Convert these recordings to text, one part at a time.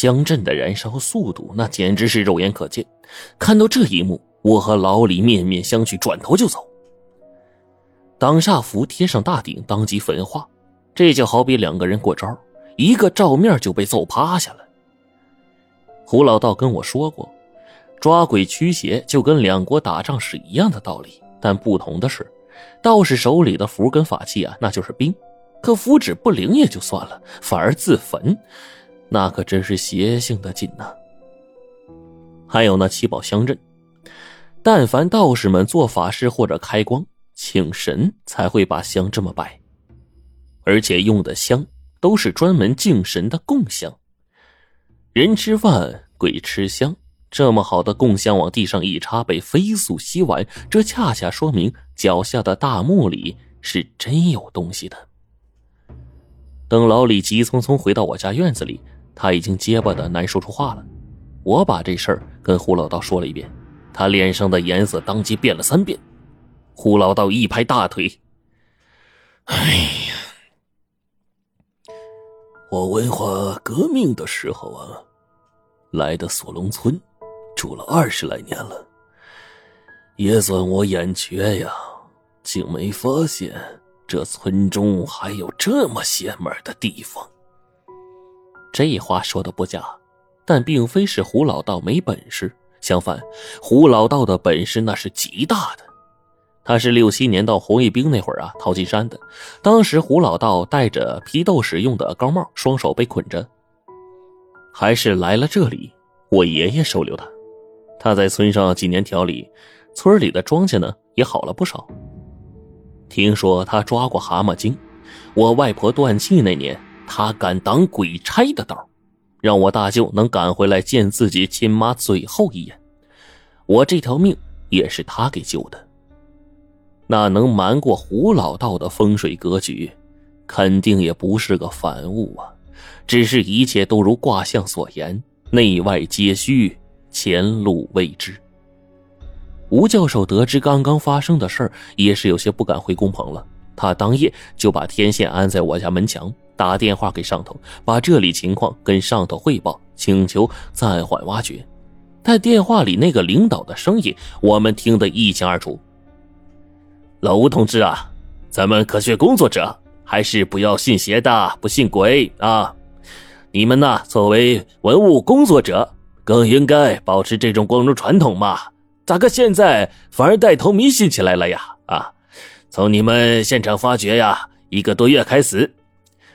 乡镇的燃烧速度那简直是肉眼可见。看到这一幕，我和老李面面相觑，转头就走。挡煞符贴上大顶，当即焚化，这就好比两个人过招，一个照面就被揍趴下了。胡老道跟我说过，抓鬼驱邪就跟两国打仗是一样的道理，但不同的是，道士手里的符跟法器啊，那就是兵，可符纸不灵也就算了，反而自焚。那可真是邪性的紧呐！还有那七宝香阵，但凡道士们做法事或者开光请神，才会把香这么摆，而且用的香都是专门敬神的供香。人吃饭，鬼吃香，这么好的供香往地上一插，被飞速吸完，这恰恰说明脚下的大墓里是真有东西的。等老李急匆匆回到我家院子里。他已经结巴的难说出话了，我把这事儿跟胡老道说了一遍，他脸上的颜色当即变了三遍。胡老道一拍大腿：“哎呀，我文化革命的时候啊，来的锁龙村，住了二十来年了，也算我眼瘸呀，竟没发现这村中还有这么邪门的地方。”这话说的不假，但并非是胡老道没本事。相反，胡老道的本事那是极大的。他是六七年到红卫兵那会儿啊，逃进山的。当时胡老道戴着批斗使用的高帽，双手被捆着。还是来了这里，我爷爷收留他。他在村上几年调理，村里的庄稼呢也好了不少。听说他抓过蛤蟆精，我外婆断气那年。他敢挡鬼差的道，让我大舅能赶回来见自己亲妈最后一眼。我这条命也是他给救的。那能瞒过胡老道的风水格局，肯定也不是个凡物啊！只是一切都如卦象所言，内外皆虚，前路未知。吴教授得知刚刚发生的事儿，也是有些不敢回工棚了。他当夜就把天线安在我家门墙。打电话给上头，把这里情况跟上头汇报，请求暂缓挖掘。但电话里那个领导的声音，我们听得一清二楚。老吴同志啊，咱们科学工作者还是不要信邪的，不信鬼啊！你们呢，作为文物工作者，更应该保持这种光荣传统嘛。咋个现在反而带头迷信起来了呀？啊，从你们现场发掘呀，一个多月开始。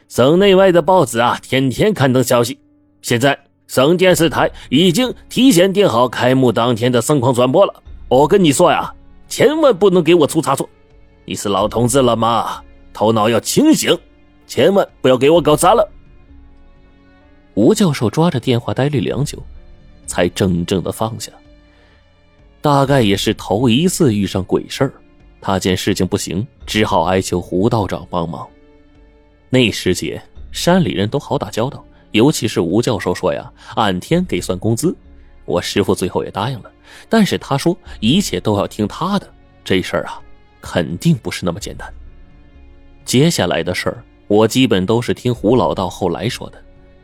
省内外的报纸啊，天天刊登消息。现在省电视台已经提前定好开幕当天的盛况转播了。我跟你说呀，千万不能给我出差错。你是老同志了吗？头脑要清醒，千万不要给我搞砸了。吴教授抓着电话呆立良久，才怔怔的放下。大概也是头一次遇上鬼事儿，他见事情不行，只好哀求胡道长帮忙。那时节，山里人都好打交道，尤其是吴教授说呀，按天给算工资。我师傅最后也答应了，但是他说一切都要听他的，这事儿啊，肯定不是那么简单。接下来的事儿，我基本都是听胡老道后来说的，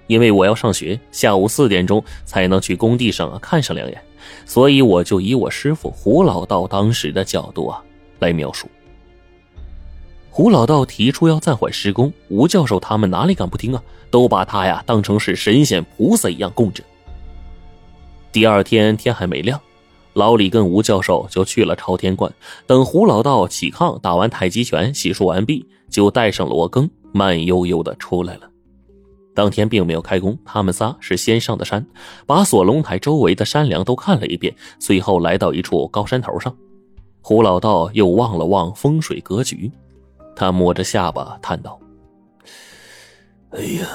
因为我要上学，下午四点钟才能去工地上看上两眼，所以我就以我师傅胡老道当时的角度啊来描述。胡老道提出要暂缓施工，吴教授他们哪里敢不听啊？都把他呀当成是神仙菩萨一样供着。第二天天还没亮，老李跟吴教授就去了朝天观。等胡老道起炕、打完太极拳、洗漱完毕，就带上罗庚，慢悠悠的出来了。当天并没有开工，他们仨是先上的山，把锁龙台周围的山梁都看了一遍，随后来到一处高山头上。胡老道又望了望风水格局。他摸着下巴叹道：“哎呀，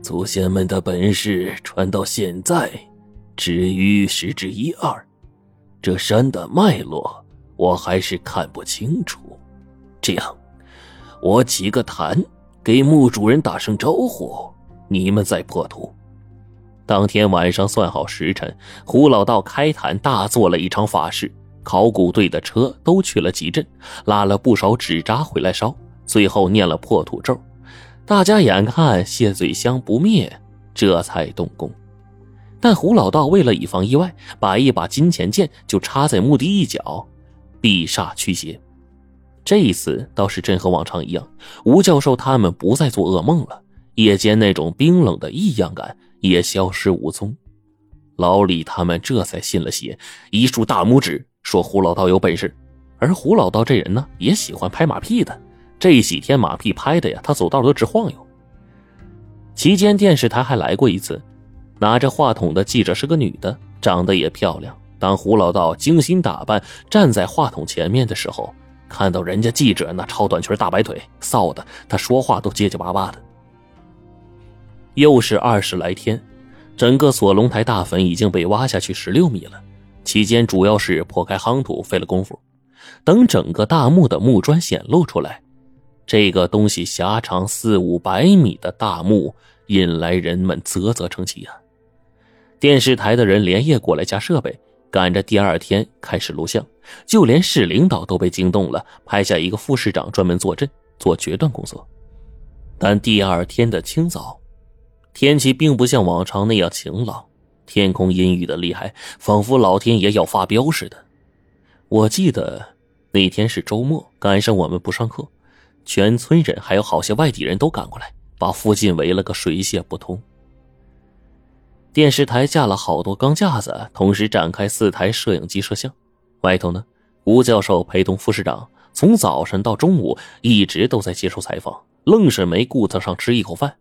祖先们的本事传到现在，至于十之一二。这山的脉络，我还是看不清楚。这样，我起个坛，给墓主人打声招呼，你们再破土。”当天晚上算好时辰，胡老道开坛大做了一场法事。考古队的车都去了集镇，拉了不少纸扎回来烧，最后念了破土咒。大家眼看谢罪香不灭，这才动工。但胡老道为了以防意外，把一把金钱剑就插在墓地一角，避煞驱邪。这一次倒是真和往常一样，吴教授他们不再做噩梦了，夜间那种冰冷的异样感也消失无踪。老李他们这才信了邪，一竖大拇指说胡老道有本事。而胡老道这人呢，也喜欢拍马屁的，这几天马屁拍的呀，他走道都直晃悠。期间电视台还来过一次。拿着话筒的记者是个女的，长得也漂亮。当胡老道精心打扮站在话筒前面的时候，看到人家记者那超短裙大白腿，臊的他说话都结结巴巴的。又是二十来天，整个锁龙台大坟已经被挖下去十六米了。期间主要是破开夯土，费了功夫。等整个大墓的木砖显露出来，这个东西狭长四五百米的大墓，引来人们啧啧称奇啊。电视台的人连夜过来加设备，赶着第二天开始录像，就连市领导都被惊动了，派下一个副市长专门坐镇做决断工作。但第二天的清早，天气并不像往常那样晴朗，天空阴郁的厉害，仿佛老天爷要发飙似的。我记得那天是周末，赶上我们不上课，全村人还有好些外地人都赶过来，把附近围了个水泄不通。电视台架了好多钢架子，同时展开四台摄影机摄像。外头呢，吴教授陪同副市长，从早晨到中午一直都在接受采访，愣是没顾得上吃一口饭。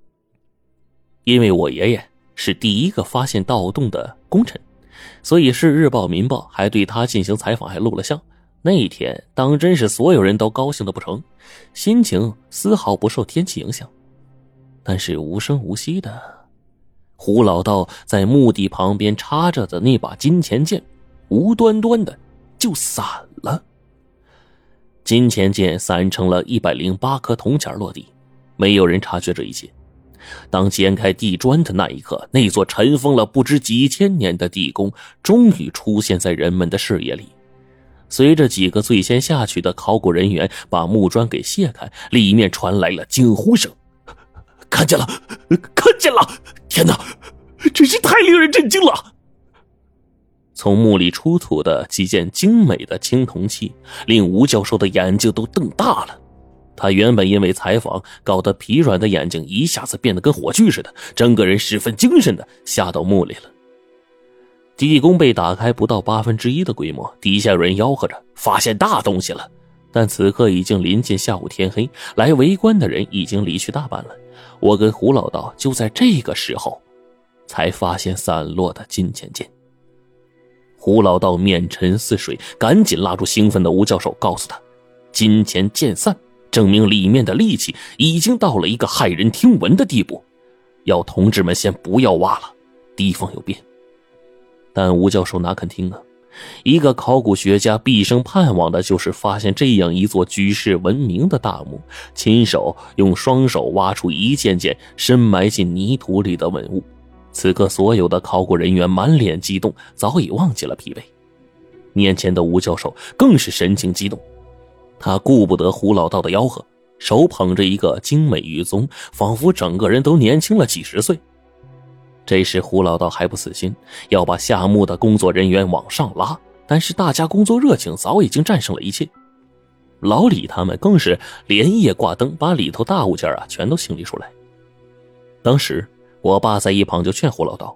因为我爷爷是第一个发现盗洞的功臣，所以市日报、民报还对他进行采访，还录了像。那一天当真是所有人都高兴的不成，心情丝毫不受天气影响，但是无声无息的。胡老道在墓地旁边插着的那把金钱剑，无端端的就散了。金钱剑散成了一百零八颗铜钱落地，没有人察觉这一切。当揭开地砖的那一刻，那座尘封了不知几千年的地宫终于出现在人们的视野里。随着几个最先下去的考古人员把木砖给卸开，里面传来了惊呼声。看见了，看见了！天哪，真是太令人震惊了！从墓里出土的几件精美的青铜器，令吴教授的眼睛都瞪大了。他原本因为采访搞得疲软的眼睛，一下子变得跟火炬似的，整个人十分精神的下到墓里了。地宫被打开不到八分之一的规模，底下有人吆喝着发现大东西了。但此刻已经临近下午天黑，来围观的人已经离去大半了。我跟胡老道就在这个时候，才发现散落的金钱剑。胡老道面沉似水，赶紧拉住兴奋的吴教授，告诉他：“金钱剑散，证明里面的力气已经到了一个骇人听闻的地步，要同志们先不要挖了，地方有变。”但吴教授哪肯听啊？一个考古学家毕生盼望的就是发现这样一座举世闻名的大墓，亲手用双手挖出一件件深埋进泥土里的文物。此刻，所有的考古人员满脸激动，早已忘记了疲惫。面前的吴教授更是神情激动，他顾不得胡老道的吆喝，手捧着一个精美玉宗，仿佛整个人都年轻了几十岁。这时，胡老道还不死心，要把下墓的工作人员往上拉。但是大家工作热情早已经战胜了一切，老李他们更是连夜挂灯，把里头大物件啊全都清理出来。当时我爸在一旁就劝胡老道，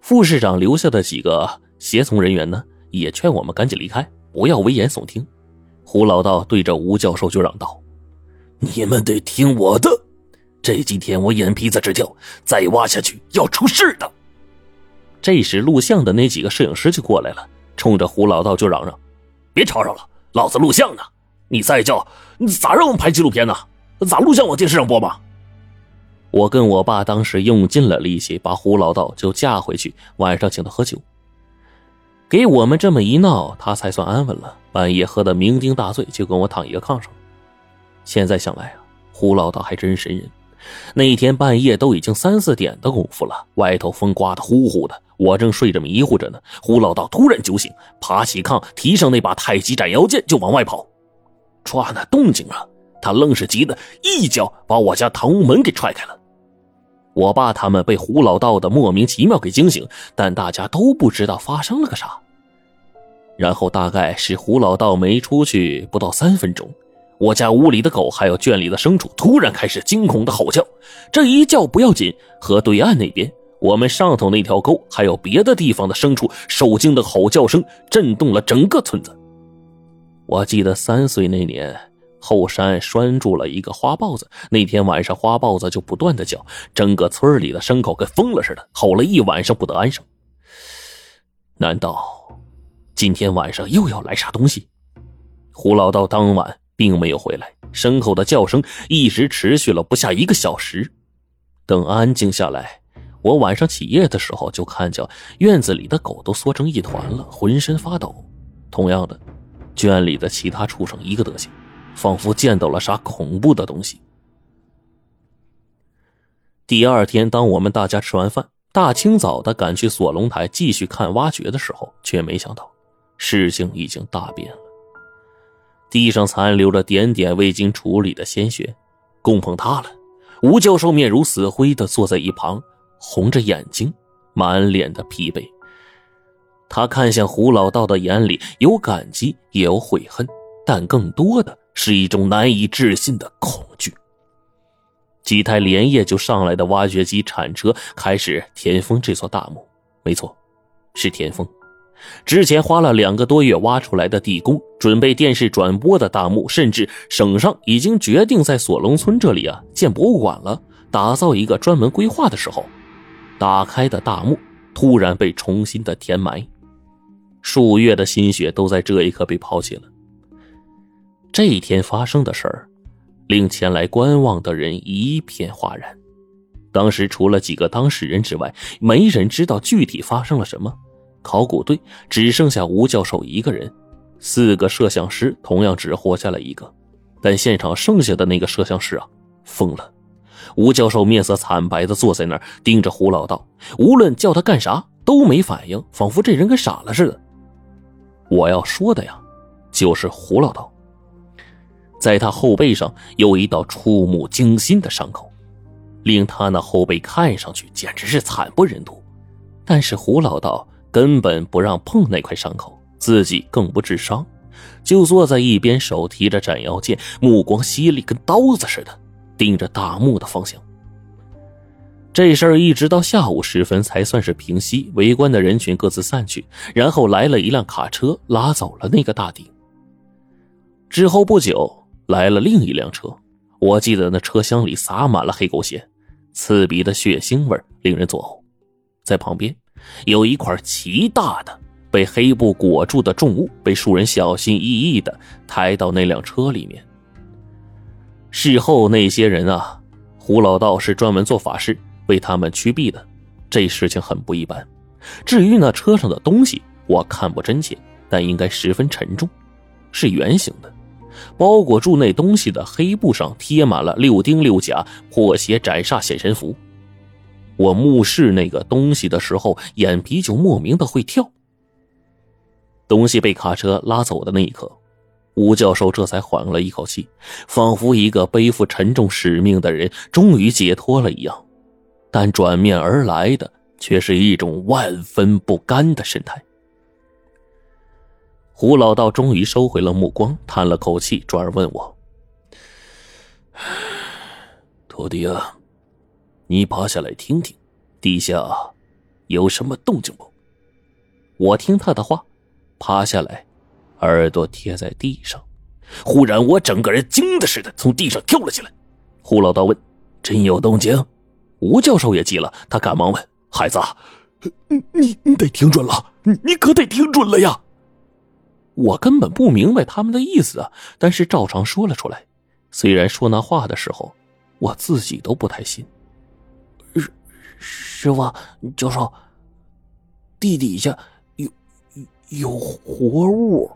副市长留下的几个协从人员呢，也劝我们赶紧离开，不要危言耸听。胡老道对着吴教授就嚷道：“你们得听我的。”这几天我眼皮子直跳，再挖下去要出事的。这时录像的那几个摄影师就过来了，冲着胡老道就嚷嚷：“别吵吵了，老子录像呢！你再叫，你咋让我们拍纪录片呢？咋录像往电视上播嘛？”我跟我爸当时用尽了力气，把胡老道就架回去，晚上请他喝酒。给我们这么一闹，他才算安稳了。半夜喝得酩酊大醉，就跟我躺一个炕上。现在想来啊，胡老道还真神人。那一天半夜都已经三四点的功夫了，外头风刮得呼呼的，我正睡着迷糊着呢。胡老道突然酒醒，爬起炕，提上那把太极斩妖剑就往外跑。抓那动静啊，他愣是急得一脚把我家堂屋门给踹开了。我爸他们被胡老道的莫名其妙给惊醒，但大家都不知道发生了个啥。然后大概是胡老道没出去不到三分钟，我家屋里的狗还有圈里的牲畜突然开始惊恐的吼叫。这一叫不要紧，河对岸那边，我们上头那条沟还有别的地方的牲畜受惊的吼叫声震动了整个村子。我记得三岁那年，后山拴住了一个花豹子，那天晚上花豹子就不断的叫，整个村里的牲口跟疯了似的，吼了一晚上不得安生。难道？今天晚上又要来啥东西？胡老道当晚并没有回来，牲口的叫声一直持续了不下一个小时。等安静下来，我晚上起夜的时候就看见院子里的狗都缩成一团了，浑身发抖。同样的，圈里的其他畜生一个德行，仿佛见到了啥恐怖的东西。第二天，当我们大家吃完饭，大清早的赶去锁龙台继续看挖掘的时候，却没想到。事情已经大变了，地上残留着点点未经处理的鲜血，供奉塌了。吴教授面如死灰的坐在一旁，红着眼睛，满脸的疲惫。他看向胡老道的眼里有感激，也有悔恨，但更多的是一种难以置信的恐惧。几台连夜就上来的挖掘机铲车开始填封这座大墓，没错，是填封。之前花了两个多月挖出来的地宫，准备电视转播的大墓，甚至省上已经决定在锁龙村这里啊建博物馆了，打造一个专门规划的时候，打开的大墓突然被重新的填埋，数月的心血都在这一刻被抛弃了。这一天发生的事儿，令前来观望的人一片哗然。当时除了几个当事人之外，没人知道具体发生了什么。考古队只剩下吴教授一个人，四个摄像师同样只活下来一个，但现场剩下的那个摄像师啊，疯了。吴教授面色惨白的坐在那儿，盯着胡老道，无论叫他干啥都没反应，仿佛这人跟傻了似的。我要说的呀，就是胡老道，在他后背上有一道触目惊心的伤口，令他那后背看上去简直是惨不忍睹。但是胡老道。根本不让碰那块伤口，自己更不治伤，就坐在一边，手提着斩妖剑，目光犀利，跟刀子似的，盯着大墓的方向。这事儿一直到下午时分才算是平息，围观的人群各自散去，然后来了一辆卡车，拉走了那个大鼎。之后不久，来了另一辆车，我记得那车厢里洒满了黑狗血，刺鼻的血腥味令人作呕，在旁边。有一块极大的被黑布裹住的重物，被数人小心翼翼的抬到那辆车里面。事后那些人啊，胡老道是专门做法事为他们驱避的，这事情很不一般。至于那车上的东西，我看不真切，但应该十分沉重，是圆形的，包裹住那东西的黑布上贴满了六丁六甲破邪斩煞显神符。我目视那个东西的时候，眼皮就莫名的会跳。东西被卡车拉走的那一刻，吴教授这才缓了一口气，仿佛一个背负沉重使命的人终于解脱了一样。但转面而来的却是一种万分不甘的神态。胡老道终于收回了目光，叹了口气，转而问我：“徒弟啊。”你爬下来听听，地下有什么动静不？我听他的话，爬下来，耳朵贴在地上。忽然，我整个人惊的似的从地上跳了起来。胡老道问：“真有动静？”吴教授也急了，他赶忙问：“孩子，你你你得听准了，你你可得听准了呀！”我根本不明白他们的意思啊，但是照常说了出来。虽然说那话的时候，我自己都不太信。师师傅，教授，地底下有有活物。